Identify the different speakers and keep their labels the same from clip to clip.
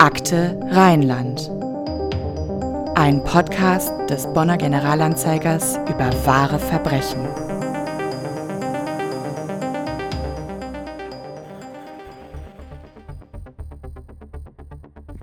Speaker 1: Akte Rheinland. Ein Podcast des Bonner Generalanzeigers über wahre Verbrechen.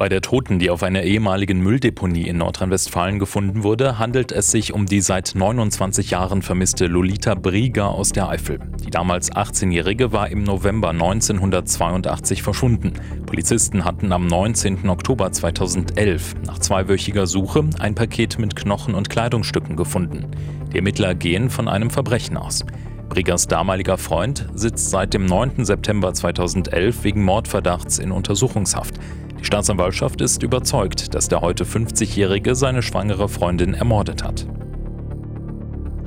Speaker 2: Bei der Toten, die auf einer ehemaligen Mülldeponie in Nordrhein-Westfalen gefunden wurde, handelt es sich um die seit 29 Jahren vermisste Lolita Brieger aus der Eifel. Die damals 18-Jährige war im November 1982 verschwunden. Polizisten hatten am 19. Oktober 2011 nach zweiwöchiger Suche ein Paket mit Knochen und Kleidungsstücken gefunden. Die Ermittler gehen von einem Verbrechen aus. Briegers damaliger Freund sitzt seit dem 9. September 2011 wegen Mordverdachts in Untersuchungshaft. Die Staatsanwaltschaft ist überzeugt, dass der heute 50-Jährige seine schwangere Freundin ermordet hat.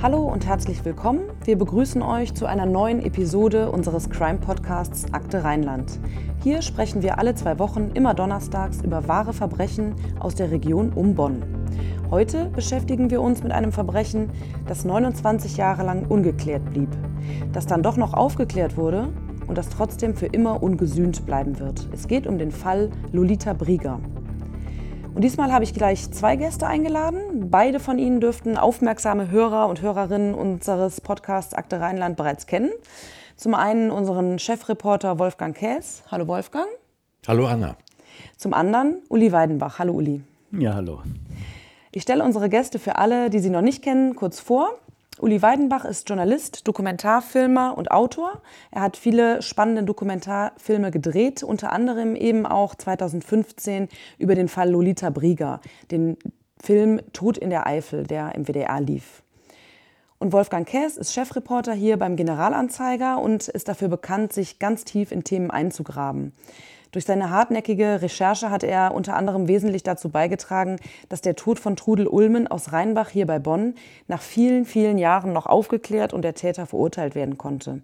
Speaker 3: Hallo und herzlich willkommen. Wir begrüßen euch zu einer neuen Episode unseres Crime-Podcasts Akte Rheinland. Hier sprechen wir alle zwei Wochen, immer donnerstags, über wahre Verbrechen aus der Region um Bonn. Heute beschäftigen wir uns mit einem Verbrechen, das 29 Jahre lang ungeklärt blieb, das dann doch noch aufgeklärt wurde und das trotzdem für immer ungesühnt bleiben wird. Es geht um den Fall Lolita Brieger. Und diesmal habe ich gleich zwei Gäste eingeladen. Beide von ihnen dürften aufmerksame Hörer und Hörerinnen unseres Podcasts Akte Rheinland bereits kennen. Zum einen unseren Chefreporter Wolfgang Käs. Hallo Wolfgang.
Speaker 4: Hallo Anna.
Speaker 3: Zum anderen Uli Weidenbach. Hallo Uli.
Speaker 4: Ja, hallo.
Speaker 3: Ich stelle unsere Gäste für alle, die sie noch nicht kennen, kurz vor. Uli Weidenbach ist Journalist, Dokumentarfilmer und Autor. Er hat viele spannende Dokumentarfilme gedreht, unter anderem eben auch 2015 über den Fall Lolita Brieger, den Film Tod in der Eifel, der im WDR lief. Und Wolfgang Käs ist Chefreporter hier beim Generalanzeiger und ist dafür bekannt, sich ganz tief in Themen einzugraben. Durch seine hartnäckige Recherche hat er unter anderem wesentlich dazu beigetragen, dass der Tod von Trudel Ulmen aus Rheinbach hier bei Bonn nach vielen, vielen Jahren noch aufgeklärt und der Täter verurteilt werden konnte.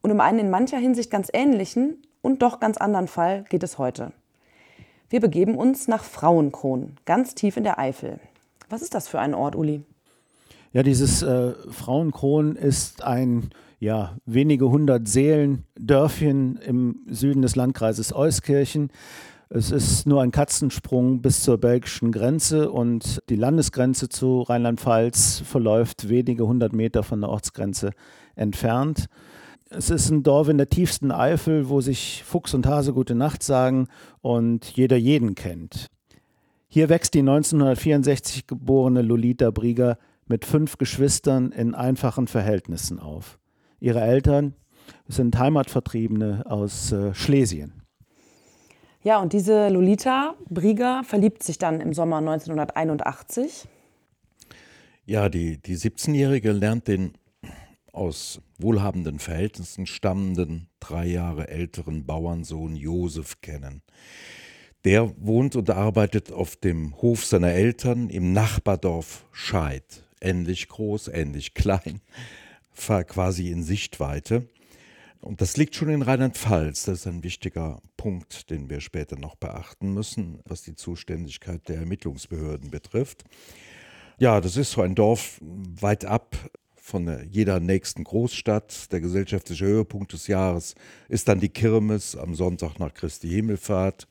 Speaker 3: Und um einen in mancher Hinsicht ganz ähnlichen und doch ganz anderen Fall geht es heute. Wir begeben uns nach Frauenkron, ganz tief in der Eifel. Was ist das für ein Ort, Uli?
Speaker 4: Ja, dieses äh, Frauenkron ist ein ja, wenige hundert Seelen Dörfchen im Süden des Landkreises Euskirchen. Es ist nur ein Katzensprung bis zur belgischen Grenze und die Landesgrenze zu Rheinland-Pfalz verläuft wenige hundert Meter von der Ortsgrenze entfernt. Es ist ein Dorf in der tiefsten Eifel, wo sich Fuchs und Hase gute Nacht sagen und jeder jeden kennt. Hier wächst die 1964 geborene Lolita Brieger mit fünf Geschwistern in einfachen Verhältnissen auf. Ihre Eltern sind Heimatvertriebene aus äh, Schlesien.
Speaker 3: Ja, und diese Lolita Brieger verliebt sich dann im Sommer 1981.
Speaker 5: Ja, die, die 17-Jährige lernt den aus wohlhabenden Verhältnissen stammenden, drei Jahre älteren Bauernsohn Josef kennen. Der wohnt und arbeitet auf dem Hof seiner Eltern im Nachbardorf Scheid. Ähnlich groß, ähnlich klein, quasi in Sichtweite. Und das liegt schon in Rheinland-Pfalz. Das ist ein wichtiger Punkt, den wir später noch beachten müssen, was die Zuständigkeit der Ermittlungsbehörden betrifft. Ja, das ist so ein Dorf weit ab von jeder nächsten Großstadt. Der gesellschaftliche Höhepunkt des Jahres ist dann die Kirmes am Sonntag nach Christi Himmelfahrt.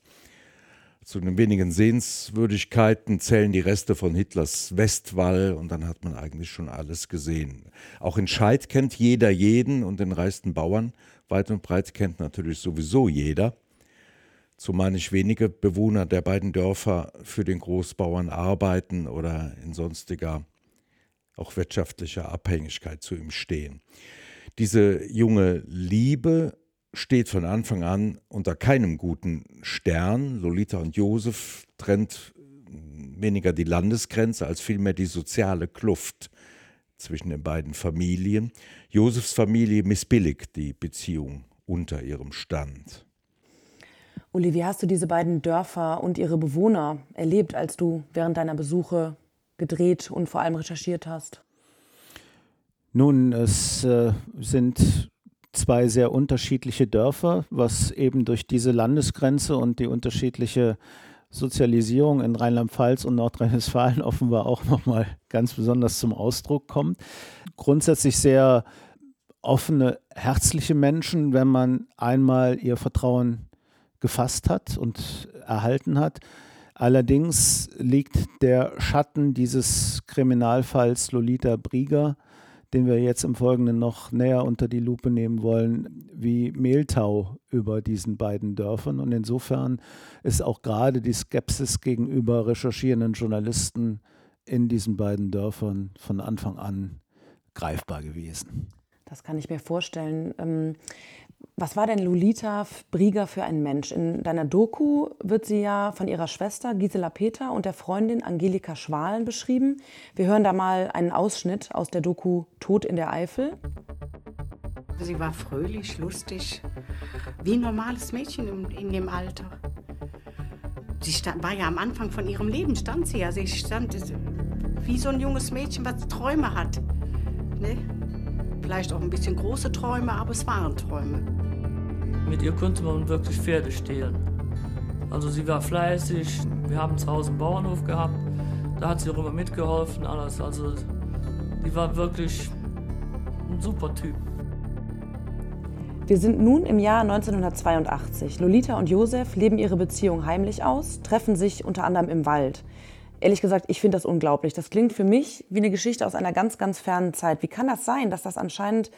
Speaker 5: Zu den wenigen Sehenswürdigkeiten zählen die Reste von Hitlers Westwall und dann hat man eigentlich schon alles gesehen. Auch in Scheid kennt jeder jeden und den reichsten Bauern weit und breit kennt natürlich sowieso jeder. Zumal nicht wenige Bewohner der beiden Dörfer für den Großbauern arbeiten oder in sonstiger, auch wirtschaftlicher Abhängigkeit zu ihm stehen. Diese junge Liebe steht von Anfang an unter keinem guten Stern. Lolita und Josef trennt weniger die Landesgrenze als vielmehr die soziale Kluft zwischen den beiden Familien. Josefs Familie missbilligt die Beziehung unter ihrem Stand.
Speaker 3: Uli, wie hast du diese beiden Dörfer und ihre Bewohner erlebt, als du während deiner Besuche gedreht und vor allem recherchiert hast?
Speaker 4: Nun, es äh, sind zwei sehr unterschiedliche Dörfer, was eben durch diese Landesgrenze und die unterschiedliche Sozialisierung in Rheinland-Pfalz und Nordrhein-Westfalen offenbar auch nochmal ganz besonders zum Ausdruck kommt. Grundsätzlich sehr offene, herzliche Menschen, wenn man einmal ihr Vertrauen gefasst hat und erhalten hat. Allerdings liegt der Schatten dieses Kriminalfalls Lolita Brieger, den wir jetzt im Folgenden noch näher unter die Lupe nehmen wollen, wie Mehltau über diesen beiden Dörfern. Und insofern ist auch gerade die Skepsis gegenüber recherchierenden Journalisten in diesen beiden Dörfern von Anfang an greifbar gewesen.
Speaker 3: Das kann ich mir vorstellen. Was war denn Lolita Brieger für ein Mensch? In deiner Doku wird sie ja von ihrer Schwester Gisela Peter und der Freundin Angelika Schwalen beschrieben. Wir hören da mal einen Ausschnitt aus der Doku Tod in der Eifel.
Speaker 6: Sie war fröhlich, lustig, wie ein normales Mädchen in, in dem Alter. Sie stand, war ja am Anfang von ihrem Leben, stand sie ja. Sie stand wie so ein junges Mädchen, was Träume hat. Ne? Vielleicht auch ein bisschen große Träume, aber es waren Träume.
Speaker 7: Mit ihr konnte man wirklich Pferde stehlen. Also sie war fleißig, wir haben zu Hause einen Bauernhof gehabt, da hat sie auch immer mitgeholfen, alles. Also die war wirklich ein super Typ.
Speaker 3: Wir sind nun im Jahr 1982. Lolita und Josef leben ihre Beziehung heimlich aus, treffen sich unter anderem im Wald. Ehrlich gesagt, ich finde das unglaublich. Das klingt für mich wie eine Geschichte aus einer ganz, ganz fernen Zeit. Wie kann das sein, dass das anscheinend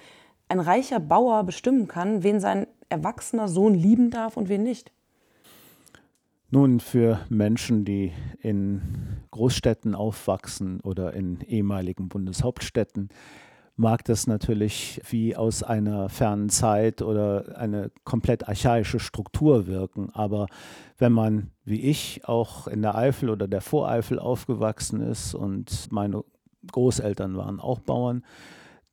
Speaker 3: ein reicher Bauer bestimmen kann, wen sein erwachsener Sohn lieben darf und wen nicht?
Speaker 4: Nun, für Menschen, die in Großstädten aufwachsen oder in ehemaligen Bundeshauptstädten, mag das natürlich wie aus einer fernen Zeit oder eine komplett archaische Struktur wirken. Aber wenn man, wie ich, auch in der Eifel oder der Voreifel aufgewachsen ist und meine Großeltern waren auch Bauern,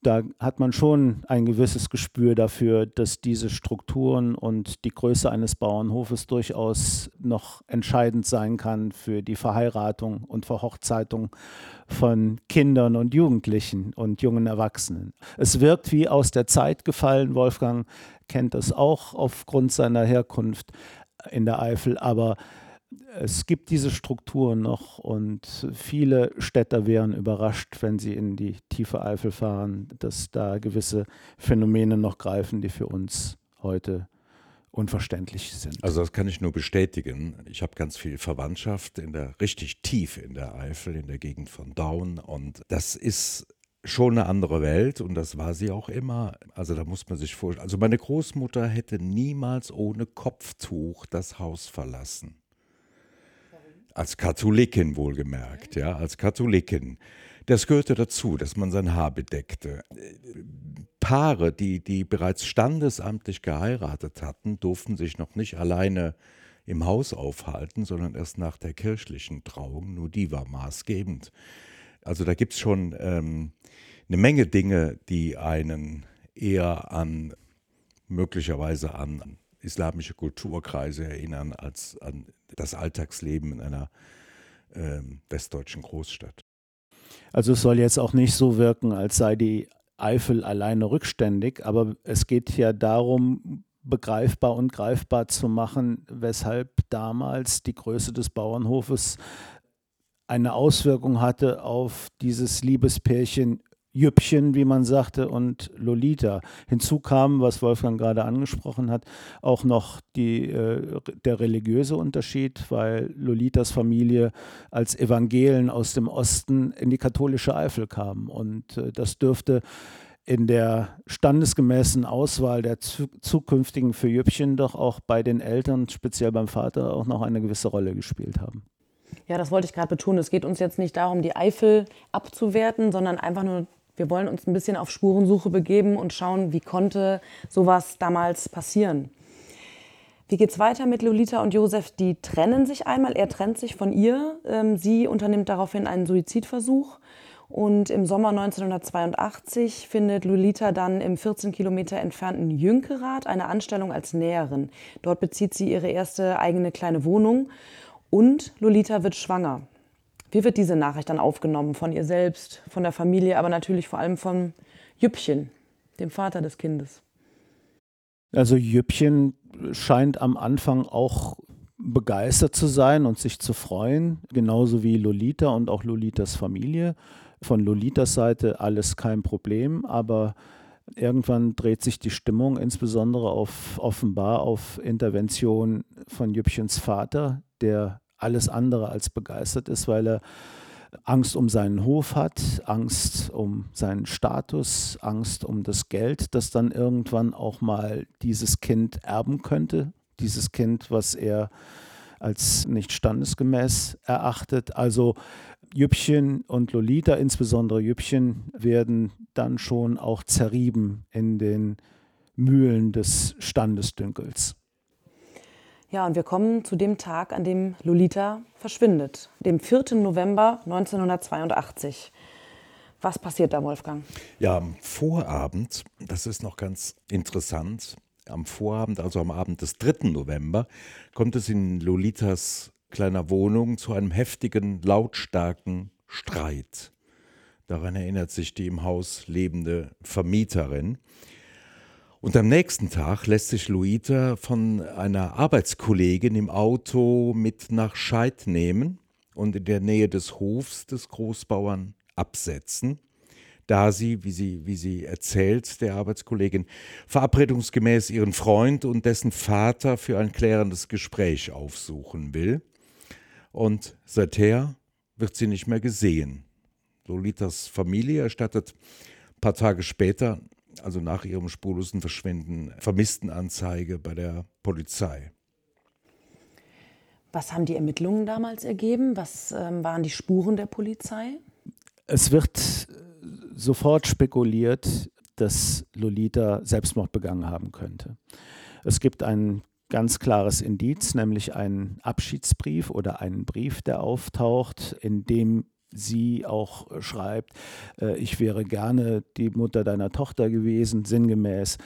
Speaker 4: da hat man schon ein gewisses Gespür dafür, dass diese Strukturen und die Größe eines Bauernhofes durchaus noch entscheidend sein kann für die Verheiratung und Verhochzeitung von Kindern und Jugendlichen und jungen Erwachsenen. Es wirkt wie aus der Zeit gefallen. Wolfgang kennt das auch aufgrund seiner Herkunft in der Eifel, aber es gibt diese Strukturen noch und viele Städter wären überrascht, wenn sie in die tiefe Eifel fahren, dass da gewisse Phänomene noch greifen, die für uns heute unverständlich sind.
Speaker 5: Also das kann ich nur bestätigen. Ich habe ganz viel Verwandtschaft in der richtig tief in der Eifel, in der Gegend von Daun und das ist schon eine andere Welt und das war sie auch immer. Also da muss man sich vorstellen. Also meine Großmutter hätte niemals ohne Kopftuch das Haus verlassen. Als Katholikin wohlgemerkt, ja, als Katholikin. Das gehörte dazu, dass man sein Haar bedeckte. Paare, die, die bereits standesamtlich geheiratet hatten, durften sich noch nicht alleine im Haus aufhalten, sondern erst nach der kirchlichen Trauung. Nur die war maßgebend. Also da gibt es schon ähm, eine Menge Dinge, die einen eher an möglicherweise an islamische Kulturkreise erinnern als an das Alltagsleben in einer ähm, westdeutschen Großstadt.
Speaker 4: Also es soll jetzt auch nicht so wirken, als sei die Eifel alleine rückständig, aber es geht ja darum, begreifbar und greifbar zu machen, weshalb damals die Größe des Bauernhofes eine Auswirkung hatte auf dieses Liebespärchen Jüppchen, wie man sagte, und Lolita. Hinzu kam, was Wolfgang gerade angesprochen hat, auch noch die, äh, der religiöse Unterschied, weil Lolitas Familie als Evangelen aus dem Osten in die katholische Eifel kam. Und äh, das dürfte in der standesgemäßen Auswahl der zu, zukünftigen für Jüppchen doch auch bei den Eltern, speziell beim Vater, auch noch eine gewisse Rolle gespielt haben.
Speaker 3: Ja, das wollte ich gerade betonen. Es geht uns jetzt nicht darum, die Eifel abzuwerten, sondern einfach nur wir wollen uns ein bisschen auf Spurensuche begeben und schauen, wie konnte sowas damals passieren. Wie geht es weiter mit Lolita und Josef? Die trennen sich einmal. Er trennt sich von ihr. Ähm, sie unternimmt daraufhin einen Suizidversuch. Und im Sommer 1982 findet Lolita dann im 14 Kilometer entfernten Jünkerath eine Anstellung als Näherin. Dort bezieht sie ihre erste eigene kleine Wohnung. Und Lolita wird schwanger. Wie wird diese Nachricht dann aufgenommen von ihr selbst, von der Familie, aber natürlich vor allem von Jüppchen, dem Vater des Kindes?
Speaker 4: Also Jüppchen scheint am Anfang auch begeistert zu sein und sich zu freuen, genauso wie Lolita und auch Lolitas Familie. Von Lolitas Seite alles kein Problem, aber Irgendwann dreht sich die Stimmung insbesondere auf offenbar auf Intervention von Jüppchens Vater, der alles andere als begeistert ist, weil er Angst um seinen Hof hat, Angst um seinen Status, Angst um das Geld, das dann irgendwann auch mal dieses Kind erben könnte. Dieses Kind, was er als nicht standesgemäß erachtet. Also Jüppchen und Lolita, insbesondere Jüppchen, werden dann schon auch zerrieben in den Mühlen des Standesdünkels.
Speaker 3: Ja, und wir kommen zu dem Tag, an dem Lolita verschwindet, dem 4. November 1982. Was passiert da, Wolfgang?
Speaker 5: Ja, am Vorabend, das ist noch ganz interessant, am Vorabend, also am Abend des 3. November, kommt es in Lolitas kleiner Wohnung zu einem heftigen, lautstarken Streit. Daran erinnert sich die im Haus lebende Vermieterin. Und am nächsten Tag lässt sich Luita von einer Arbeitskollegin im Auto mit nach Scheid nehmen und in der Nähe des Hofs des Großbauern absetzen, da sie, wie sie, wie sie erzählt, der Arbeitskollegin, verabredungsgemäß ihren Freund und dessen Vater für ein klärendes Gespräch aufsuchen will. Und seither wird sie nicht mehr gesehen. Lolitas Familie erstattet ein paar Tage später also nach ihrem spurlosen Verschwinden, Vermisstenanzeige bei der Polizei.
Speaker 3: Was haben die Ermittlungen damals ergeben? Was ähm, waren die Spuren der Polizei?
Speaker 4: Es wird äh, sofort spekuliert, dass Lolita Selbstmord begangen haben könnte. Es gibt ein ganz klares Indiz, nämlich einen Abschiedsbrief oder einen Brief, der auftaucht, in dem sie auch äh, schreibt, äh, ich wäre gerne die Mutter deiner Tochter gewesen, sinngemäß.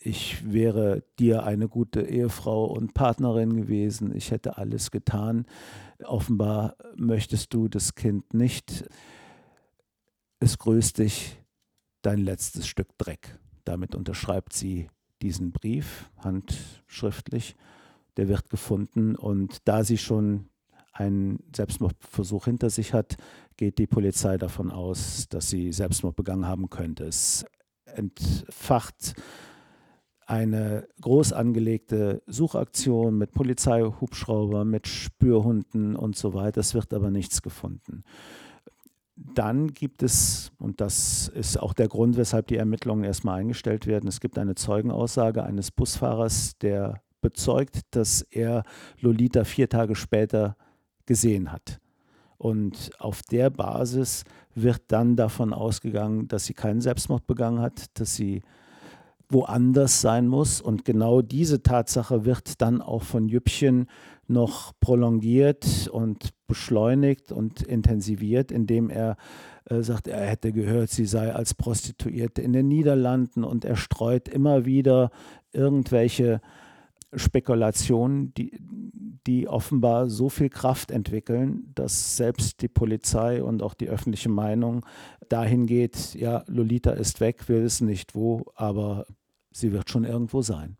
Speaker 4: Ich wäre dir eine gute Ehefrau und Partnerin gewesen. Ich hätte alles getan. Offenbar möchtest du das Kind nicht. Es grüßt dich dein letztes Stück Dreck. Damit unterschreibt sie diesen Brief handschriftlich. Der wird gefunden und da sie schon einen Selbstmordversuch hinter sich hat, geht die Polizei davon aus, dass sie Selbstmord begangen haben könnte. Es entfacht eine groß angelegte Suchaktion mit Polizeihubschrauber, mit Spürhunden und so weiter. Es wird aber nichts gefunden. Dann gibt es, und das ist auch der Grund, weshalb die Ermittlungen erstmal eingestellt werden, es gibt eine Zeugenaussage eines Busfahrers, der bezeugt, dass er Lolita vier Tage später gesehen hat. Und auf der Basis wird dann davon ausgegangen, dass sie keinen Selbstmord begangen hat, dass sie woanders sein muss. Und genau diese Tatsache wird dann auch von Jüppchen noch prolongiert und beschleunigt und intensiviert, indem er äh, sagt, er hätte gehört, sie sei als Prostituierte in den Niederlanden und er streut immer wieder irgendwelche Spekulationen, die, die offenbar so viel Kraft entwickeln, dass selbst die Polizei und auch die öffentliche Meinung dahin geht, ja, Lolita ist weg, wir wissen nicht wo, aber sie wird schon irgendwo sein.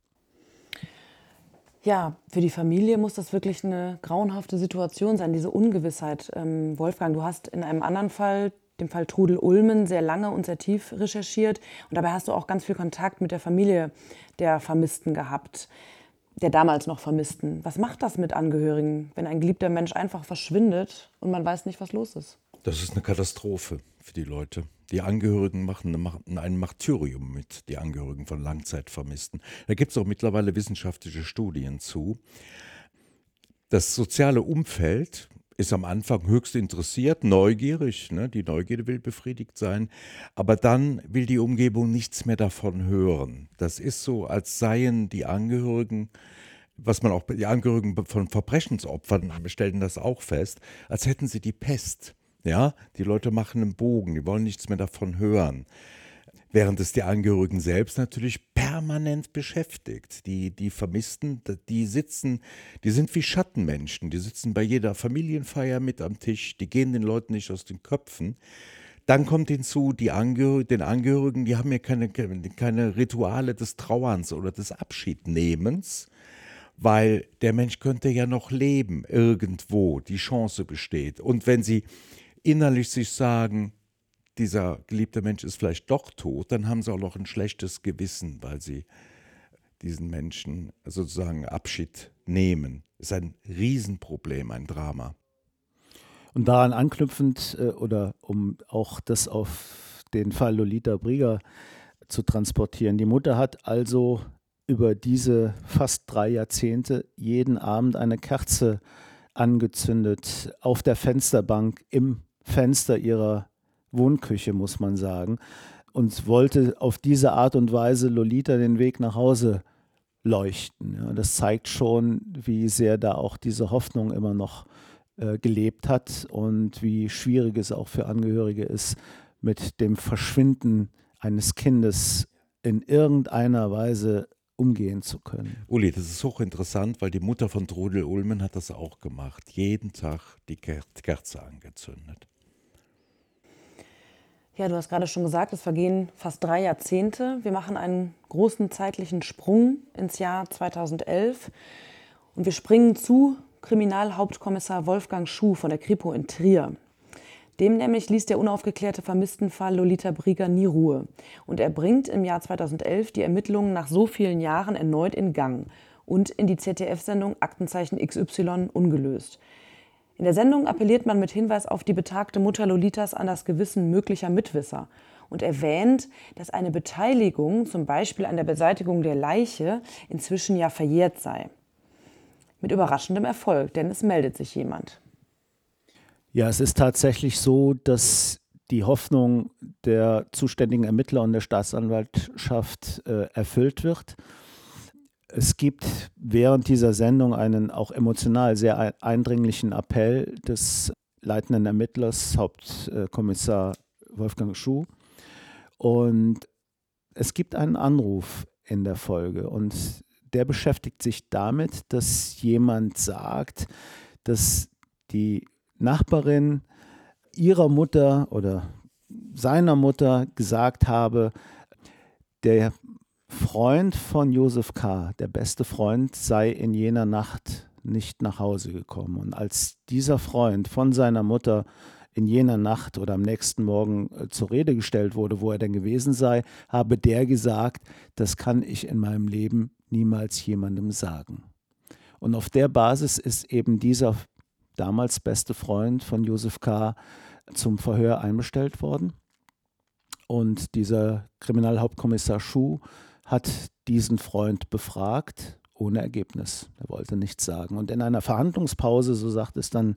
Speaker 3: Ja, für die Familie muss das wirklich eine grauenhafte Situation sein, diese Ungewissheit. Ähm, Wolfgang, du hast in einem anderen Fall, dem Fall Trudel Ulmen, sehr lange und sehr tief recherchiert und dabei hast du auch ganz viel Kontakt mit der Familie der Vermissten gehabt der damals noch Vermissten. Was macht das mit Angehörigen, wenn ein geliebter Mensch einfach verschwindet und man weiß nicht, was los ist?
Speaker 5: Das ist eine Katastrophe für die Leute. Die Angehörigen machen ein Martyrium mit, die Angehörigen von Langzeitvermissten. Da gibt es auch mittlerweile wissenschaftliche Studien zu. Das soziale Umfeld ist am Anfang höchst interessiert, neugierig, ne? die Neugierde will befriedigt sein, aber dann will die Umgebung nichts mehr davon hören. Das ist so, als seien die Angehörigen, was man auch die Angehörigen von Verbrechensopfern stellen das auch fest, als hätten sie die Pest. Ja, die Leute machen einen Bogen, die wollen nichts mehr davon hören während es die Angehörigen selbst natürlich permanent beschäftigt. Die, die Vermissten, die sitzen, die sind wie Schattenmenschen, die sitzen bei jeder Familienfeier mit am Tisch, die gehen den Leuten nicht aus den Köpfen. Dann kommt hinzu, die Angehör den Angehörigen, die haben ja keine, keine Rituale des Trauerns oder des Abschiednehmens, weil der Mensch könnte ja noch leben irgendwo, die Chance besteht. Und wenn sie innerlich sich sagen, dieser geliebte Mensch ist vielleicht doch tot, dann haben sie auch noch ein schlechtes Gewissen, weil sie diesen Menschen sozusagen Abschied nehmen. Ist ein Riesenproblem, ein Drama.
Speaker 4: Und daran anknüpfend äh, oder um auch das auf den Fall Lolita Brieger zu transportieren. Die Mutter hat also über diese fast drei Jahrzehnte jeden Abend eine Kerze angezündet auf der Fensterbank im Fenster ihrer Wohnküche, muss man sagen, und wollte auf diese Art und Weise Lolita den Weg nach Hause leuchten. Ja, das zeigt schon, wie sehr da auch diese Hoffnung immer noch äh, gelebt hat und wie schwierig es auch für Angehörige ist, mit dem Verschwinden eines Kindes in irgendeiner Weise umgehen zu können.
Speaker 5: Uli, das ist hochinteressant, weil die Mutter von Trudel Ulmen hat das auch gemacht. Jeden Tag die Kerze angezündet.
Speaker 3: Ja, du hast gerade schon gesagt, es vergehen fast drei Jahrzehnte. Wir machen einen großen zeitlichen Sprung ins Jahr 2011 und wir springen zu Kriminalhauptkommissar Wolfgang Schuh von der Kripo in Trier. Dem nämlich ließ der unaufgeklärte Vermisstenfall Lolita Brieger nie Ruhe. Und er bringt im Jahr 2011 die Ermittlungen nach so vielen Jahren erneut in Gang und in die ZDF-Sendung Aktenzeichen XY ungelöst. In der Sendung appelliert man mit Hinweis auf die betagte Mutter Lolitas an das Gewissen möglicher Mitwisser und erwähnt, dass eine Beteiligung, zum Beispiel an der Beseitigung der Leiche, inzwischen ja verjährt sei. Mit überraschendem Erfolg, denn es meldet sich jemand.
Speaker 4: Ja, es ist tatsächlich so, dass die Hoffnung der zuständigen Ermittler und der Staatsanwaltschaft äh, erfüllt wird. Es gibt während dieser Sendung einen auch emotional sehr eindringlichen Appell des leitenden Ermittlers, Hauptkommissar Wolfgang Schuh. Und es gibt einen Anruf in der Folge und der beschäftigt sich damit, dass jemand sagt, dass die Nachbarin ihrer Mutter oder seiner Mutter gesagt habe, der Freund von Josef K., der beste Freund, sei in jener Nacht nicht nach Hause gekommen. Und als dieser Freund von seiner Mutter in jener Nacht oder am nächsten Morgen äh, zur Rede gestellt wurde, wo er denn gewesen sei, habe der gesagt, das kann ich in meinem Leben niemals jemandem sagen. Und auf der Basis ist eben dieser damals beste Freund von Josef K., zum Verhör einbestellt worden. Und dieser Kriminalhauptkommissar Schuh hat diesen Freund befragt, ohne Ergebnis. Er wollte nichts sagen. Und in einer Verhandlungspause, so sagt es dann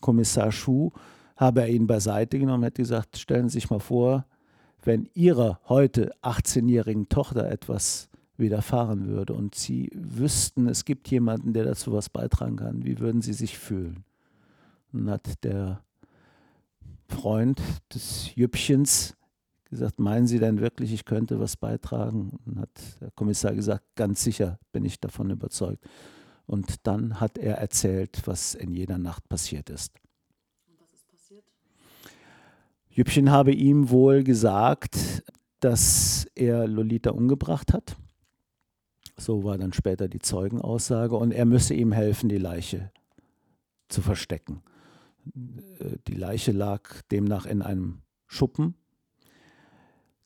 Speaker 4: Kommissar Schuh, habe er ihn beiseite genommen und hat gesagt, stellen Sie sich mal vor, wenn Ihrer heute 18-jährigen Tochter etwas widerfahren würde und Sie wüssten, es gibt jemanden, der dazu was beitragen kann, wie würden Sie sich fühlen? Und hat der Freund des Jüppchens gesagt, meinen Sie denn wirklich, ich könnte was beitragen? Und hat der Kommissar gesagt, ganz sicher bin ich davon überzeugt. Und dann hat er erzählt, was in jeder Nacht passiert ist. Und was ist passiert? Jüppchen habe ihm wohl gesagt, dass er Lolita umgebracht hat. So war dann später die Zeugenaussage. Und er müsse ihm helfen, die Leiche zu verstecken. Äh, die Leiche lag demnach in einem Schuppen.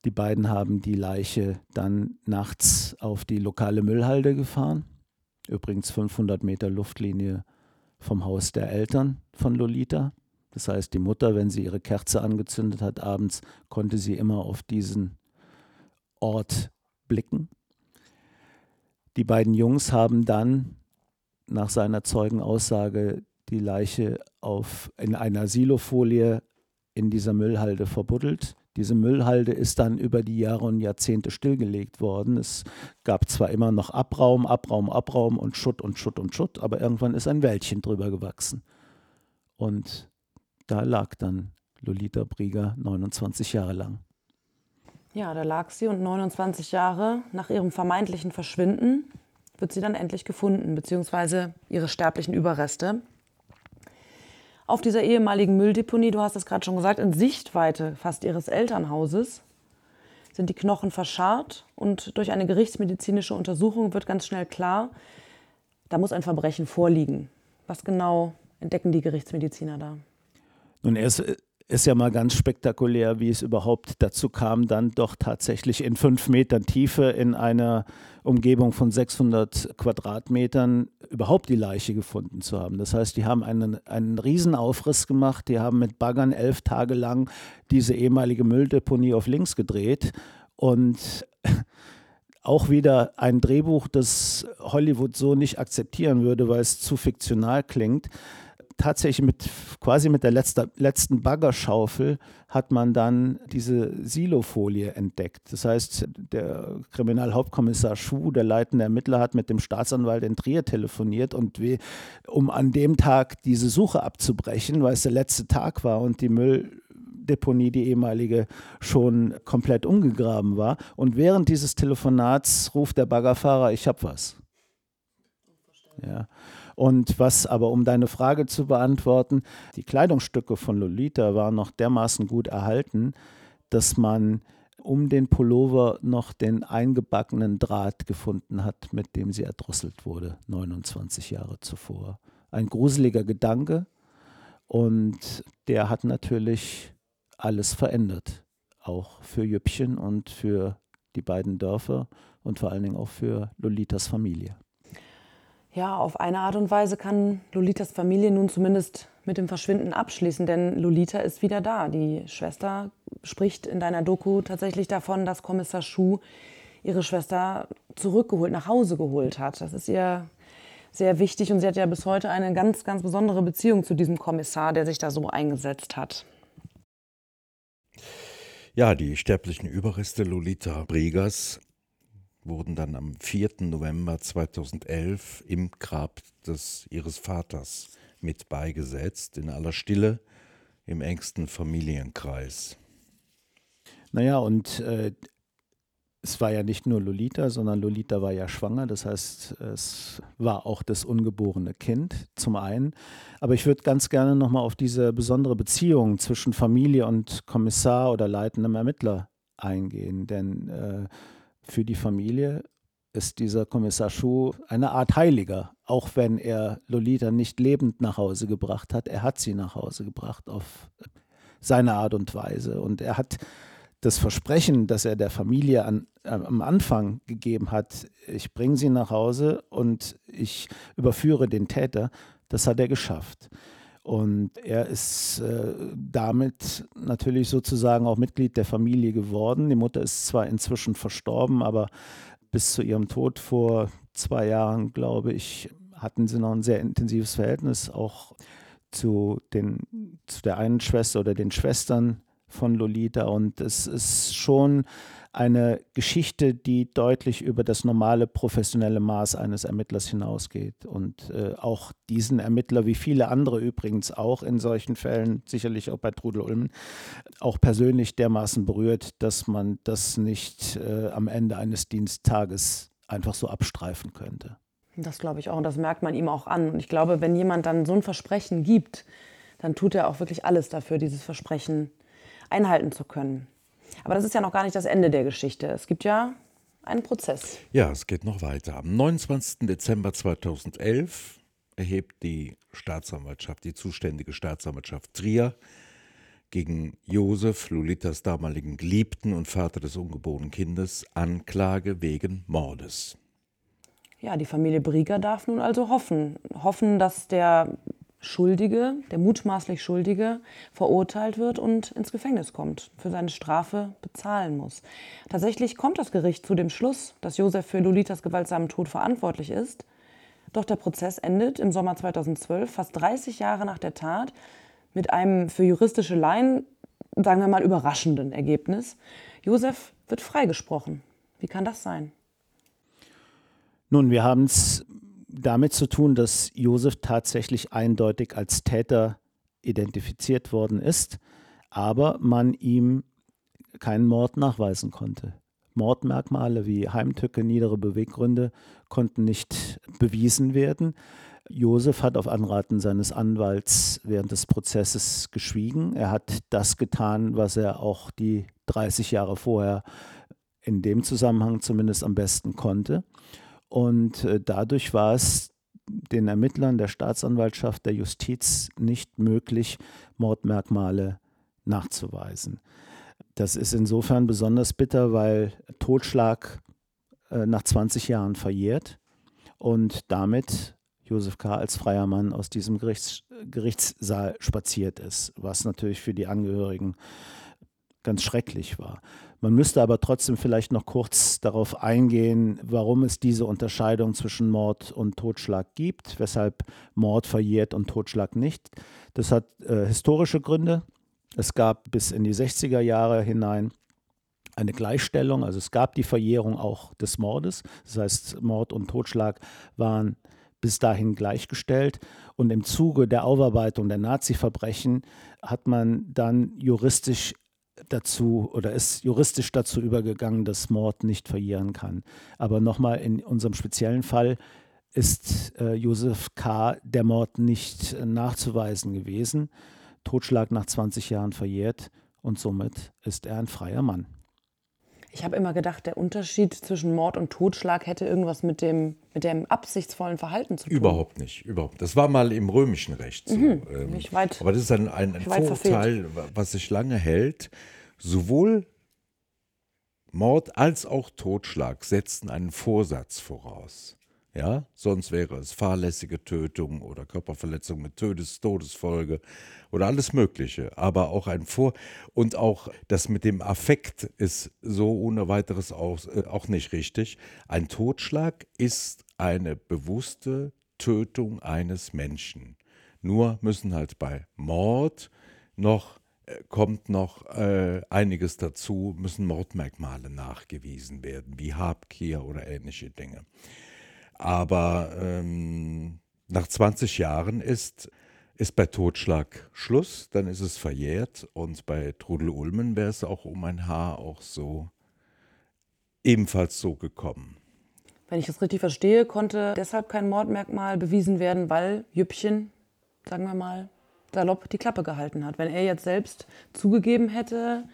Speaker 4: Die beiden haben die Leiche dann nachts auf die lokale Müllhalde gefahren. Übrigens 500 Meter Luftlinie vom Haus der Eltern von Lolita. Das heißt, die Mutter, wenn sie ihre Kerze angezündet hat abends, konnte sie immer auf diesen Ort blicken. Die beiden Jungs haben dann nach seiner Zeugenaussage die Leiche auf, in einer Silofolie in dieser Müllhalde verbuddelt. Diese Müllhalde ist dann über die Jahre und Jahrzehnte stillgelegt worden. Es gab zwar immer noch Abraum, Abraum, Abraum und Schutt und Schutt und Schutt, aber irgendwann ist ein Wäldchen drüber gewachsen. Und da lag dann Lolita Brieger 29 Jahre lang.
Speaker 3: Ja, da lag sie und 29 Jahre nach ihrem vermeintlichen Verschwinden wird sie dann endlich gefunden, beziehungsweise ihre sterblichen Überreste auf dieser ehemaligen Mülldeponie, du hast es gerade schon gesagt, in Sichtweite fast ihres Elternhauses sind die Knochen verscharrt und durch eine gerichtsmedizinische Untersuchung wird ganz schnell klar, da muss ein Verbrechen vorliegen. Was genau entdecken die Gerichtsmediziner da?
Speaker 4: Nun, erst, ist ja mal ganz spektakulär, wie es überhaupt dazu kam, dann doch tatsächlich in fünf Metern Tiefe in einer Umgebung von 600 Quadratmetern überhaupt die Leiche gefunden zu haben. Das heißt, die haben einen, einen Riesenaufriss gemacht, die haben mit Baggern elf Tage lang diese ehemalige Mülldeponie auf links gedreht. Und auch wieder ein Drehbuch, das Hollywood so nicht akzeptieren würde, weil es zu fiktional klingt tatsächlich mit quasi mit der letzte, letzten Baggerschaufel hat man dann diese Silofolie entdeckt. Das heißt, der Kriminalhauptkommissar Schuh, der leitende Ermittler, hat mit dem Staatsanwalt in Trier telefoniert und wie, um an dem Tag diese Suche abzubrechen, weil es der letzte Tag war und die Mülldeponie, die ehemalige, schon komplett umgegraben war. Und während dieses Telefonats ruft der Baggerfahrer, ich hab was. Ja. Und was aber, um deine Frage zu beantworten, die Kleidungsstücke von Lolita waren noch dermaßen gut erhalten, dass man um den Pullover noch den eingebackenen Draht gefunden hat, mit dem sie erdrosselt wurde, 29 Jahre zuvor. Ein gruseliger Gedanke und der hat natürlich alles verändert, auch für Jüppchen und für die beiden Dörfer und vor allen Dingen auch für Lolitas Familie.
Speaker 3: Ja, auf eine Art und Weise kann Lolitas Familie nun zumindest mit dem Verschwinden abschließen, denn Lolita ist wieder da. Die Schwester spricht in deiner Doku tatsächlich davon, dass Kommissar Schuh ihre Schwester zurückgeholt, nach Hause geholt hat. Das ist ihr sehr wichtig und sie hat ja bis heute eine ganz, ganz besondere Beziehung zu diesem Kommissar, der sich da so eingesetzt hat.
Speaker 5: Ja, die sterblichen Überreste Lolita Brigers wurden dann am 4. November 2011 im Grab des, ihres Vaters mit beigesetzt, in aller Stille, im engsten Familienkreis.
Speaker 4: Naja, und äh, es war ja nicht nur Lolita, sondern Lolita war ja schwanger. Das heißt, es war auch das ungeborene Kind zum einen. Aber ich würde ganz gerne nochmal auf diese besondere Beziehung zwischen Familie und Kommissar oder leitendem Ermittler eingehen. Denn äh, für die Familie ist dieser Kommissar Schuh eine Art Heiliger, auch wenn er Lolita nicht lebend nach Hause gebracht hat. Er hat sie nach Hause gebracht auf seine Art und Weise. Und er hat das Versprechen, das er der Familie an, äh, am Anfang gegeben hat, ich bringe sie nach Hause und ich überführe den Täter, das hat er geschafft. Und er ist äh, damit natürlich sozusagen auch Mitglied der Familie geworden. Die Mutter ist zwar inzwischen verstorben, aber bis zu ihrem Tod vor zwei Jahren, glaube ich, hatten sie noch ein sehr intensives Verhältnis auch zu, den, zu der einen Schwester oder den Schwestern von Lolita. Und es ist schon eine Geschichte, die deutlich über das normale professionelle Maß eines Ermittlers hinausgeht. Und äh, auch diesen Ermittler, wie viele andere übrigens auch in solchen Fällen, sicherlich auch bei Trudel Ulmen, auch persönlich dermaßen berührt, dass man das nicht äh, am Ende eines Diensttages einfach so abstreifen könnte.
Speaker 3: Das glaube ich auch und das merkt man ihm auch an. Und ich glaube, wenn jemand dann so ein Versprechen gibt, dann tut er auch wirklich alles dafür, dieses Versprechen einhalten zu können. Aber das ist ja noch gar nicht das Ende der Geschichte. Es gibt ja einen Prozess.
Speaker 5: Ja, es geht noch weiter. Am 29. Dezember 2011 erhebt die Staatsanwaltschaft, die zuständige Staatsanwaltschaft Trier, gegen Josef, Lolitas damaligen Geliebten und Vater des ungeborenen Kindes, Anklage wegen Mordes.
Speaker 3: Ja, die Familie Brieger darf nun also hoffen. Hoffen, dass der Schuldige, der mutmaßlich Schuldige, verurteilt wird und ins Gefängnis kommt, für seine Strafe bezahlen muss. Tatsächlich kommt das Gericht zu dem Schluss, dass Josef für Lolitas gewaltsamen Tod verantwortlich ist. Doch der Prozess endet im Sommer 2012, fast 30 Jahre nach der Tat, mit einem für juristische Laien, sagen wir mal, überraschenden Ergebnis. Josef wird freigesprochen. Wie kann das sein?
Speaker 4: Nun, wir haben es damit zu tun, dass Josef tatsächlich eindeutig als Täter identifiziert worden ist, aber man ihm keinen Mord nachweisen konnte. Mordmerkmale wie Heimtücke, niedere Beweggründe konnten nicht bewiesen werden. Josef hat auf Anraten seines Anwalts während des Prozesses geschwiegen. Er hat das getan, was er auch die 30 Jahre vorher in dem Zusammenhang zumindest am besten konnte. Und äh, dadurch war es den Ermittlern der Staatsanwaltschaft, der Justiz nicht möglich, Mordmerkmale nachzuweisen. Das ist insofern besonders bitter, weil Totschlag äh, nach 20 Jahren verjährt und damit Josef K. als freier Mann aus diesem Gerichts, Gerichtssaal spaziert ist, was natürlich für die Angehörigen ganz schrecklich war. Man müsste aber trotzdem vielleicht noch kurz darauf eingehen, warum es diese Unterscheidung zwischen Mord und Totschlag gibt, weshalb Mord verjährt und Totschlag nicht. Das hat äh, historische Gründe. Es gab bis in die 60er Jahre hinein eine Gleichstellung, also es gab die Verjährung auch des Mordes. Das heißt, Mord und Totschlag waren bis dahin gleichgestellt. Und im Zuge der Aufarbeitung der Nazi-Verbrechen hat man dann juristisch dazu oder ist juristisch dazu übergegangen, dass Mord nicht verjähren kann. Aber nochmal in unserem speziellen Fall ist äh, Josef K. der Mord nicht äh, nachzuweisen gewesen. Totschlag nach 20 Jahren verjährt und somit ist er ein freier Mann.
Speaker 3: Ich habe immer gedacht, der Unterschied zwischen Mord und Totschlag hätte irgendwas mit dem, mit dem absichtsvollen Verhalten zu tun.
Speaker 5: Überhaupt nicht, überhaupt. Das war mal im römischen Recht so.
Speaker 3: Mhm, ähm, weit,
Speaker 5: aber das ist ein, ein, ein Vorurteil, was sich lange hält. Sowohl Mord als auch Totschlag setzten einen Vorsatz voraus. Ja, sonst wäre es fahrlässige Tötung oder Körperverletzung mit Todes Todesfolge oder alles Mögliche. Aber auch ein Vor- und auch das mit dem Affekt ist so ohne weiteres auch, äh, auch nicht richtig. Ein Totschlag ist eine bewusste Tötung eines Menschen. Nur müssen halt bei Mord noch äh, kommt noch äh, einiges dazu, müssen Mordmerkmale nachgewiesen werden, wie Habgier oder ähnliche Dinge. Aber ähm, nach 20 Jahren ist, ist bei Totschlag Schluss, dann ist es verjährt. Und bei Trudel Ulmen wäre es auch um ein Haar auch so, ebenfalls so gekommen.
Speaker 3: Wenn ich das richtig verstehe, konnte deshalb kein Mordmerkmal bewiesen werden, weil Jüppchen, sagen wir mal, salopp die Klappe gehalten hat. Wenn er jetzt selbst zugegeben hätte,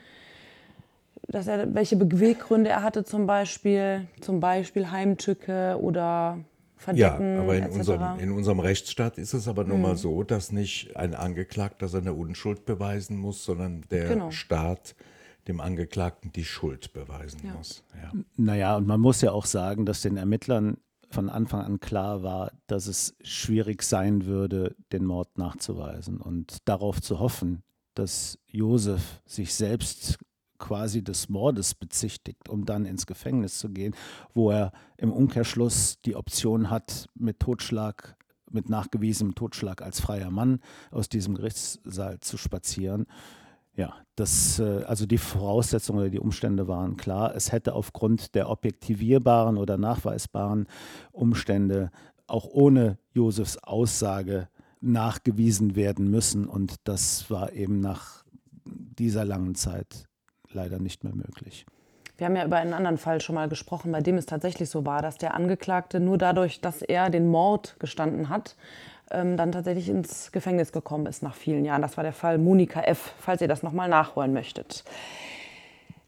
Speaker 3: dass er, welche Beweggründe er hatte, zum Beispiel, zum Beispiel Heimtücke oder Verdecken.
Speaker 5: Ja, aber in, unserem, in unserem Rechtsstaat ist es aber nun mal so, dass nicht ein Angeklagter seine Unschuld beweisen muss, sondern der genau. Staat dem Angeklagten die Schuld beweisen ja. muss. Ja.
Speaker 4: Naja, und man muss ja auch sagen, dass den Ermittlern von Anfang an klar war, dass es schwierig sein würde, den Mord nachzuweisen und darauf zu hoffen, dass Josef sich selbst quasi des Mordes bezichtigt, um dann ins Gefängnis zu gehen, wo er im Umkehrschluss die Option hat, mit Totschlag, mit nachgewiesenem Totschlag als freier Mann aus diesem Gerichtssaal zu spazieren. Ja, das, äh, also die Voraussetzungen oder die Umstände waren klar. Es hätte aufgrund der objektivierbaren oder nachweisbaren Umstände auch ohne Josefs Aussage nachgewiesen werden müssen. Und das war eben nach dieser langen Zeit leider nicht mehr möglich.
Speaker 3: Wir haben ja über einen anderen Fall schon mal gesprochen, bei dem es tatsächlich so war, dass der Angeklagte nur dadurch, dass er den Mord gestanden hat, ähm, dann tatsächlich ins Gefängnis gekommen ist nach vielen Jahren. Das war der Fall Monika F., falls ihr das nochmal nachholen möchtet.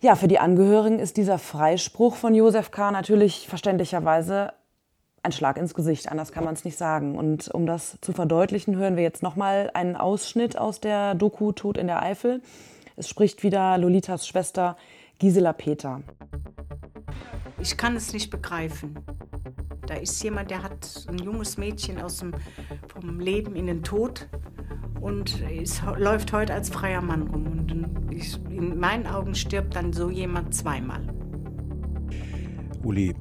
Speaker 3: Ja, für die Angehörigen ist dieser Freispruch von Josef K. natürlich verständlicherweise ein Schlag ins Gesicht, anders kann man es nicht sagen. Und um das zu verdeutlichen, hören wir jetzt nochmal einen Ausschnitt aus der Doku Tod in der Eifel. Es spricht wieder Lolitas Schwester Gisela Peter.
Speaker 6: Ich kann es nicht begreifen. Da ist jemand, der hat ein junges Mädchen aus dem vom Leben in den Tod und ist, läuft heute als freier Mann rum. Und ich, in meinen Augen stirbt dann so jemand zweimal.
Speaker 5: Uli,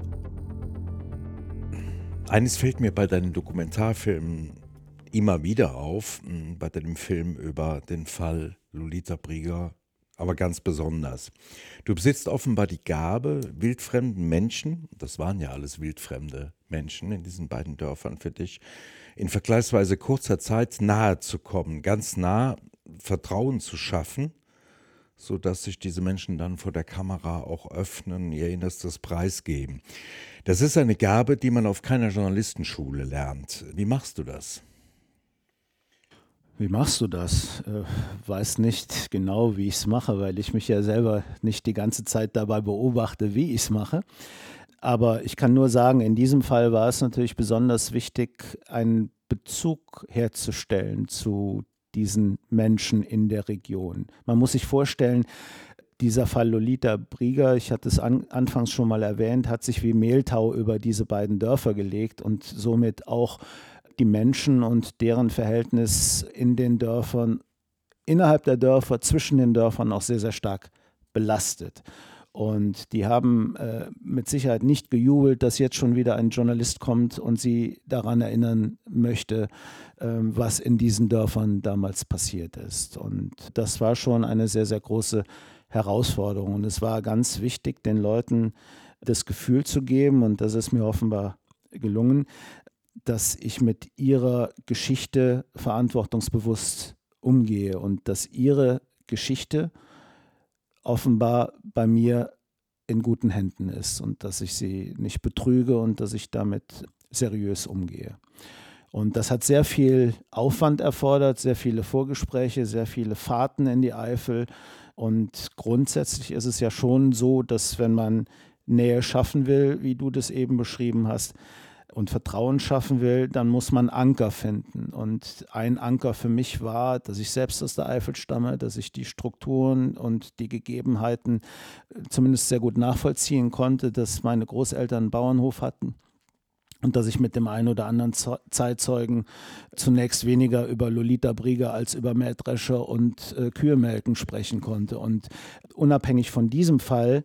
Speaker 5: eines fällt mir bei deinen Dokumentarfilmen immer wieder auf, bei deinem Film über den Fall Lolita Brieger, aber ganz besonders. Du besitzt offenbar die Gabe, wildfremden Menschen, das waren ja alles wildfremde Menschen in diesen beiden Dörfern für dich, in vergleichsweise kurzer Zeit nahe zu kommen, ganz nah Vertrauen zu schaffen, sodass sich diese Menschen dann vor der Kamera auch öffnen, ihr Innerstes preisgeben. Das ist eine Gabe, die man auf keiner Journalistenschule lernt. Wie machst du das?
Speaker 4: Wie machst du das? Äh, weiß nicht genau, wie ich es mache, weil ich mich ja selber nicht die ganze Zeit dabei beobachte, wie ich es mache. Aber ich kann nur sagen, in diesem Fall war es natürlich besonders wichtig, einen Bezug herzustellen zu diesen Menschen in der Region. Man muss sich vorstellen, dieser Fall Lolita Brieger, ich hatte es an, anfangs schon mal erwähnt, hat sich wie Mehltau über diese beiden Dörfer gelegt und somit auch die Menschen und deren Verhältnis in den Dörfern, innerhalb der Dörfer, zwischen den Dörfern auch sehr, sehr stark belastet. Und die haben äh, mit Sicherheit nicht gejubelt, dass jetzt schon wieder ein Journalist kommt und sie daran erinnern möchte, äh, was in diesen Dörfern damals passiert ist. Und das war schon eine sehr, sehr große Herausforderung. Und es war ganz wichtig, den Leuten das Gefühl zu geben, und das ist mir offenbar gelungen, dass ich mit ihrer Geschichte verantwortungsbewusst umgehe und dass ihre Geschichte offenbar bei mir in guten Händen ist und dass ich sie nicht betrüge und dass ich damit seriös umgehe. Und das hat sehr viel Aufwand erfordert, sehr viele Vorgespräche, sehr viele Fahrten in die Eifel. Und grundsätzlich ist es ja schon so, dass wenn man Nähe schaffen will, wie du das eben beschrieben hast, und Vertrauen schaffen will, dann muss man Anker finden. Und ein Anker für mich war, dass ich selbst aus der Eifel stamme, dass ich die Strukturen und die Gegebenheiten äh, zumindest sehr gut nachvollziehen konnte, dass meine Großeltern einen Bauernhof hatten und dass ich mit dem einen oder anderen Zeitzeugen zunächst weniger über Lolita Brieger als über Mähdrescher und äh, Kühemelken sprechen konnte. Und unabhängig von diesem Fall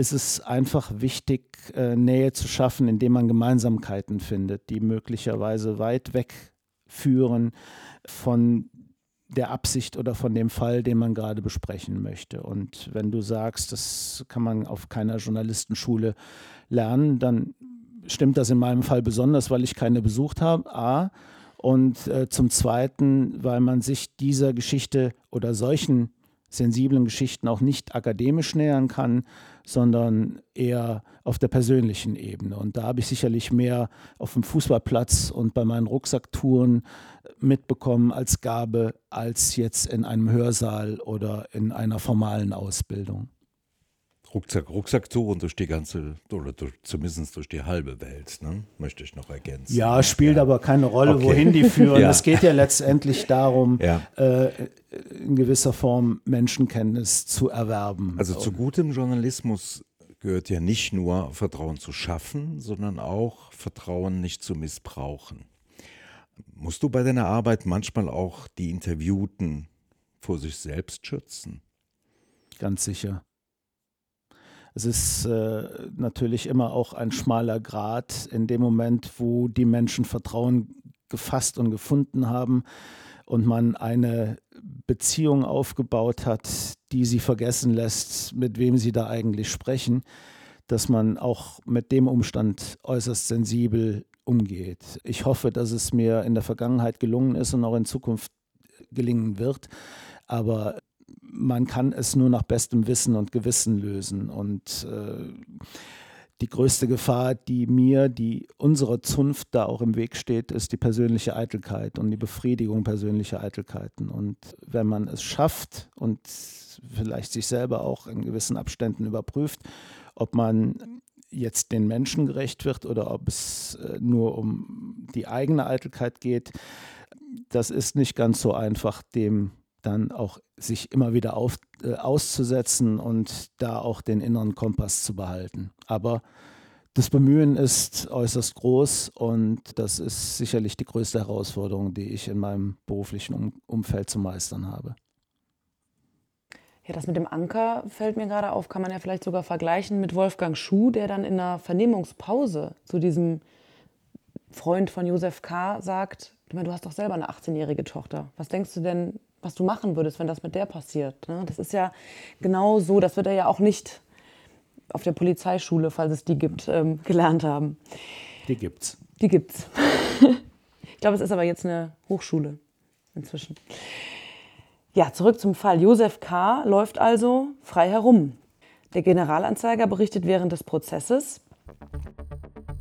Speaker 4: ist es einfach wichtig, äh, Nähe zu schaffen, indem man Gemeinsamkeiten findet, die möglicherweise weit weg führen von der Absicht oder von dem Fall, den man gerade besprechen möchte. Und wenn du sagst, das kann man auf keiner Journalistenschule lernen, dann stimmt das in meinem Fall besonders, weil ich keine besucht habe. A. Und äh, zum Zweiten, weil man sich dieser Geschichte oder solchen sensiblen Geschichten auch nicht akademisch nähern kann, sondern eher auf der persönlichen Ebene. Und da habe ich sicherlich mehr auf dem Fußballplatz und bei meinen Rucksacktouren mitbekommen als Gabe, als jetzt in einem Hörsaal oder in einer formalen Ausbildung.
Speaker 5: Rucksack, Rucksacktour durch die ganze, oder durch, zumindest durch die halbe Welt, ne? möchte ich noch ergänzen.
Speaker 4: Ja, spielt ja. aber keine Rolle, okay. wohin die führen. ja. Es geht ja letztendlich darum, ja. äh, in gewisser Form Menschenkenntnis zu erwerben.
Speaker 5: Also zu gutem Journalismus gehört ja nicht nur Vertrauen zu schaffen, sondern auch Vertrauen nicht zu missbrauchen. Musst du bei deiner Arbeit manchmal auch die Interviewten vor sich selbst schützen?
Speaker 4: Ganz sicher. Es ist äh, natürlich immer auch ein schmaler Grat in dem Moment, wo die Menschen Vertrauen gefasst und gefunden haben und man eine Beziehung aufgebaut hat, die sie vergessen lässt, mit wem sie da eigentlich sprechen, dass man auch mit dem Umstand äußerst sensibel umgeht. Ich hoffe, dass es mir in der Vergangenheit gelungen ist und auch in Zukunft gelingen wird. Aber man kann es nur nach bestem Wissen und Gewissen lösen. Und äh, die größte Gefahr, die mir, die unserer Zunft da auch im Weg steht, ist die persönliche Eitelkeit und die Befriedigung persönlicher Eitelkeiten. Und wenn man es schafft und vielleicht sich selber auch in gewissen Abständen überprüft, ob man jetzt den Menschen gerecht wird oder ob es äh, nur um die eigene Eitelkeit geht, das ist nicht ganz so einfach, dem dann auch sich immer wieder auf, äh, auszusetzen und da auch den inneren Kompass zu behalten. Aber das Bemühen ist äußerst groß und das ist sicherlich die größte Herausforderung, die ich in meinem beruflichen um Umfeld zu meistern habe.
Speaker 3: Ja, das mit dem Anker fällt mir gerade auf, kann man ja vielleicht sogar vergleichen mit Wolfgang Schuh, der dann in einer Vernehmungspause zu diesem Freund von Josef K. sagt, du hast doch selber eine 18-jährige Tochter. Was denkst du denn, was du machen würdest, wenn das mit der passiert. Ne? Das ist ja genau so, das wird er ja auch nicht auf der Polizeischule, falls es die gibt, ähm, gelernt haben.
Speaker 4: Die gibt's.
Speaker 3: Die gibt's. ich glaube, es ist aber jetzt eine Hochschule inzwischen. Ja, zurück zum Fall. Josef K. läuft also frei herum. Der Generalanzeiger berichtet während des Prozesses,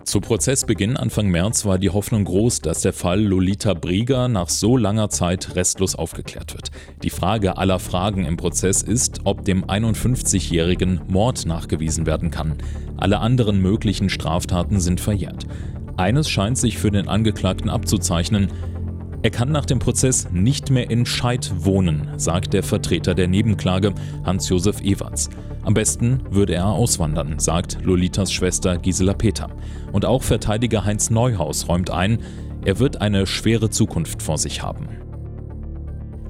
Speaker 2: zu Prozessbeginn Anfang März war die Hoffnung groß, dass der Fall Lolita Brieger nach so langer Zeit restlos aufgeklärt wird. Die Frage aller Fragen im Prozess ist, ob dem 51-jährigen Mord nachgewiesen werden kann. Alle anderen möglichen Straftaten sind verjährt. Eines scheint sich für den Angeklagten abzuzeichnen, Er kann nach dem Prozess nicht mehr in Scheid wohnen, sagt der Vertreter der Nebenklage, Hans-Josef Ewerts. Am besten würde er auswandern, sagt Lolitas Schwester Gisela Peter. Und auch Verteidiger Heinz Neuhaus räumt ein, er wird eine schwere Zukunft vor sich haben.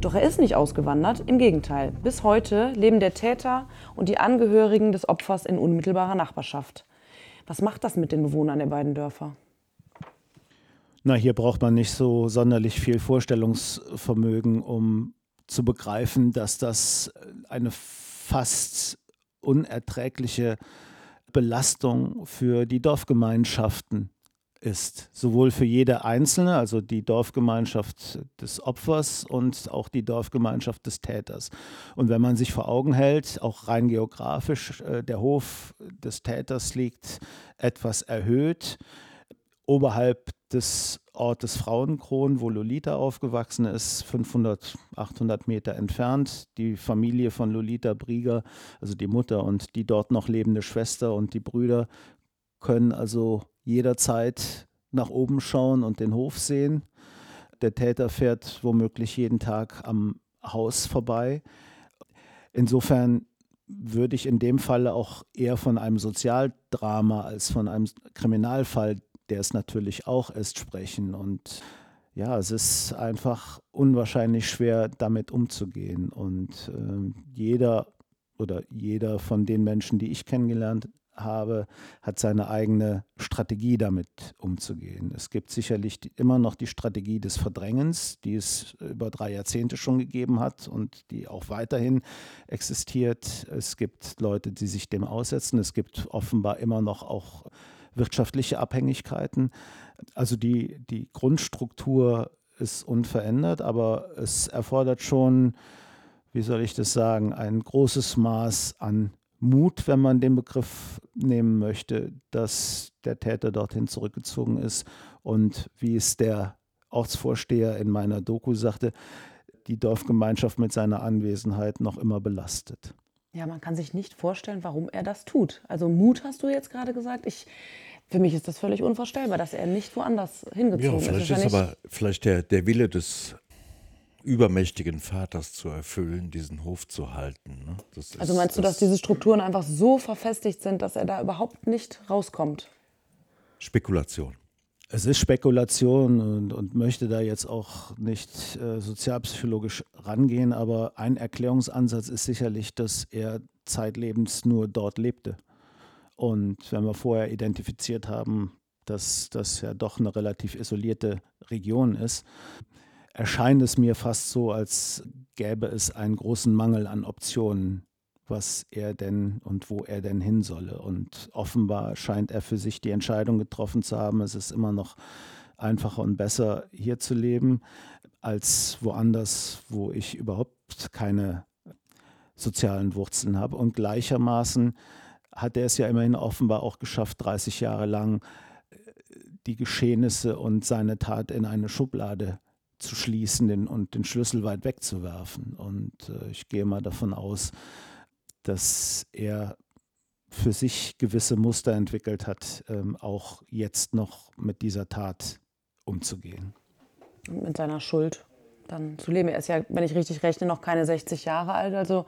Speaker 3: Doch er ist nicht ausgewandert, im Gegenteil. Bis heute leben der Täter und die Angehörigen des Opfers in unmittelbarer Nachbarschaft. Was macht das mit den Bewohnern der beiden Dörfer?
Speaker 4: Na, hier braucht man nicht so sonderlich viel Vorstellungsvermögen, um zu begreifen, dass das eine fast unerträgliche Belastung für die Dorfgemeinschaften ist. Sowohl für jede Einzelne, also die Dorfgemeinschaft des Opfers und auch die Dorfgemeinschaft des Täters. Und wenn man sich vor Augen hält, auch rein geografisch, äh, der Hof des Täters liegt etwas erhöht oberhalb des Ortes Frauenkron, wo Lolita aufgewachsen ist, 500, 800 Meter entfernt. Die Familie von Lolita Brieger, also die Mutter und die dort noch lebende Schwester und die Brüder, können also jederzeit nach oben schauen und den Hof sehen. Der Täter fährt womöglich jeden Tag am Haus vorbei. Insofern würde ich in dem Falle auch eher von einem Sozialdrama als von einem Kriminalfall der es natürlich auch ist, sprechen. Und ja, es ist einfach unwahrscheinlich schwer, damit umzugehen. Und äh, jeder oder jeder von den Menschen, die ich kennengelernt habe, hat seine eigene Strategie damit umzugehen. Es gibt sicherlich immer noch die Strategie des Verdrängens, die es über drei Jahrzehnte schon gegeben hat und die auch weiterhin existiert. Es gibt Leute, die sich dem aussetzen. Es gibt offenbar immer noch auch wirtschaftliche Abhängigkeiten. Also die, die Grundstruktur ist unverändert, aber es erfordert schon, wie soll ich das sagen, ein großes Maß an Mut, wenn man den Begriff nehmen möchte, dass der Täter dorthin zurückgezogen ist und wie es der Ortsvorsteher in meiner Doku sagte, die Dorfgemeinschaft mit seiner Anwesenheit noch immer belastet.
Speaker 3: Ja, man kann sich nicht vorstellen, warum er das tut. Also Mut hast du jetzt gerade gesagt. Ich, für mich ist das völlig unvorstellbar, dass er nicht woanders hingezogen
Speaker 5: ja, vielleicht ist. ist aber vielleicht der, der Wille des übermächtigen Vaters zu erfüllen, diesen Hof zu halten. Ne?
Speaker 3: Also meinst du, dass diese Strukturen einfach so verfestigt sind, dass er da überhaupt nicht rauskommt?
Speaker 5: Spekulation.
Speaker 4: Es ist Spekulation und, und möchte da jetzt auch nicht äh, sozialpsychologisch rangehen, aber ein Erklärungsansatz ist sicherlich, dass er zeitlebens nur dort lebte. Und wenn wir vorher identifiziert haben, dass das ja doch eine relativ isolierte Region ist, erscheint es mir fast so, als gäbe es einen großen Mangel an Optionen was er denn und wo er denn hin solle. Und offenbar scheint er für sich die Entscheidung getroffen zu haben, es ist immer noch einfacher und besser hier zu leben als woanders, wo ich überhaupt keine sozialen Wurzeln habe. Und gleichermaßen hat er es ja immerhin offenbar auch geschafft, 30 Jahre lang äh, die Geschehnisse und seine Tat in eine Schublade zu schließen und den Schlüssel weit wegzuwerfen. Und äh, ich gehe mal davon aus, dass er für sich gewisse Muster entwickelt hat, ähm, auch jetzt noch mit dieser Tat umzugehen.
Speaker 3: Mit seiner Schuld dann zu leben. Er ist ja, wenn ich richtig rechne, noch keine 60 Jahre alt. Also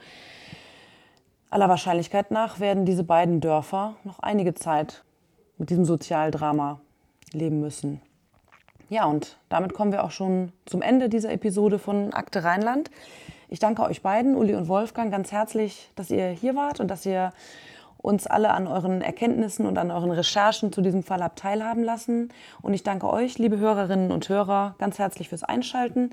Speaker 3: aller Wahrscheinlichkeit nach werden diese beiden Dörfer noch einige Zeit mit diesem Sozialdrama leben müssen. Ja, und damit kommen wir auch schon zum Ende dieser Episode von Akte Rheinland. Ich danke euch beiden, Uli und Wolfgang, ganz herzlich, dass ihr hier wart und dass ihr uns alle an euren Erkenntnissen und an euren Recherchen zu diesem Fall habt teilhaben lassen. Und ich danke euch, liebe Hörerinnen und Hörer, ganz herzlich fürs Einschalten.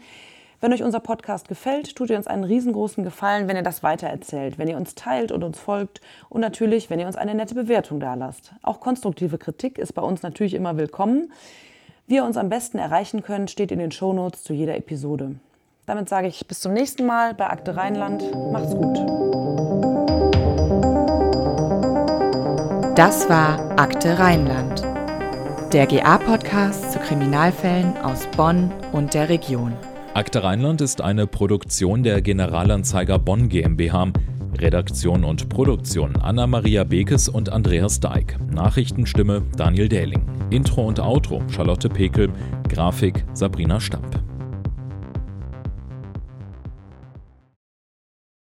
Speaker 3: Wenn euch unser Podcast gefällt, tut ihr uns einen riesengroßen Gefallen, wenn ihr das weitererzählt, wenn ihr uns teilt und uns folgt und natürlich, wenn ihr uns eine nette Bewertung dalasst. Auch konstruktive Kritik ist bei uns natürlich immer willkommen. Wie ihr uns am besten erreichen könnt, steht in den Shownotes zu jeder Episode. Damit sage ich bis zum nächsten Mal bei Akte Rheinland. Macht's gut.
Speaker 1: Das war Akte Rheinland, der GA-Podcast zu Kriminalfällen aus Bonn und der Region.
Speaker 2: Akte Rheinland ist eine Produktion der Generalanzeiger Bonn GmbH. Redaktion und Produktion Anna-Maria Bekes und Andreas Deik. Nachrichtenstimme Daniel Dähling. Intro und Outro Charlotte Pekel. Grafik Sabrina Stamp.